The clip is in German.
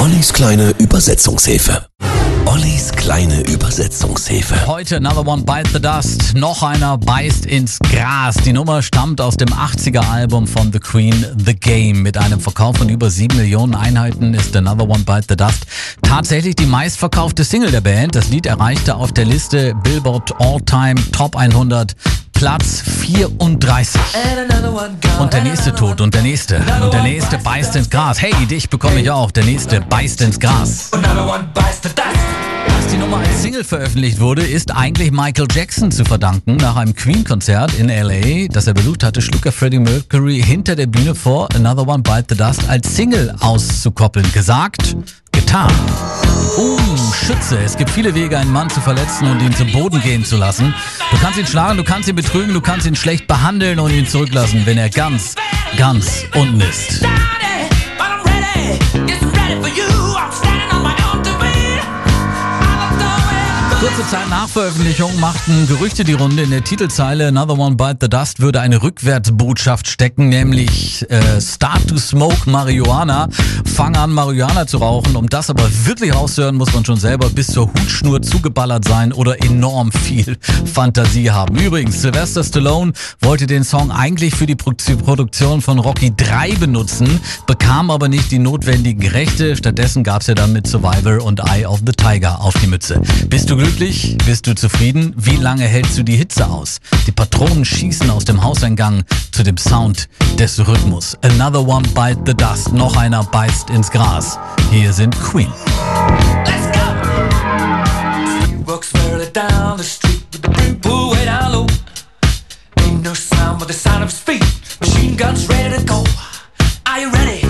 Ollis kleine Übersetzungshilfe. Ollis kleine Übersetzungshilfe. Heute Another One Bite the Dust. Noch einer beißt ins Gras. Die Nummer stammt aus dem 80er Album von The Queen, The Game. Mit einem Verkauf von über 7 Millionen Einheiten ist Another One Bite the Dust tatsächlich die meistverkaufte Single der Band. Das Lied erreichte auf der Liste Billboard All-Time Top 100 Platz 34. Und der nächste tot und der nächste und der nächste beißt ins Gras. Hey, dich bekomme ich auch. Der nächste beißt ins Gras. Dass die Nummer als Single veröffentlicht wurde, ist eigentlich Michael Jackson zu verdanken. Nach einem Queen-Konzert in L.A., das er besucht hatte, schlug er Freddie Mercury hinter der Bühne vor, Another One Bite the Dust als Single auszukoppeln. Gesagt, getan. Uh, Schütze. Es gibt viele Wege, einen Mann zu verletzen und ihn zu Boden gehen zu lassen. Du kannst ihn schlagen, du kannst ihn betrügen, du kannst ihn schlecht behandeln und ihn zurücklassen, wenn er ganz, ganz unten ist. Kurze Zeit nach Veröffentlichung machten Gerüchte die Runde in der Titelzeile Another One Bite the Dust würde eine Rückwärtsbotschaft stecken, nämlich äh, Start to Smoke Marihuana. Fang an, Marihuana zu rauchen. Um das aber wirklich rauszuhören, muss man schon selber bis zur Hutschnur zugeballert sein oder enorm viel Fantasie haben. Übrigens, Sylvester Stallone wollte den Song eigentlich für die Produktion von Rocky 3 benutzen, bekam aber nicht die notwendigen Rechte. Stattdessen gab's ja dann mit Survivor und Eye of the Tiger auf die Mütze. Bist du glücklich? Glücklich? Bist du zufrieden? Wie lange hältst du die Hitze aus? Die Patronen schießen aus dem Hauseingang zu dem Sound des Rhythmus. Another one bite the dust. Noch einer beißt ins Gras. Hier sind Queen. Let's go! Walks down the street with the brim pulled way down. Ain't no sound but the sound of his. Machine guns ready to go. Are you ready?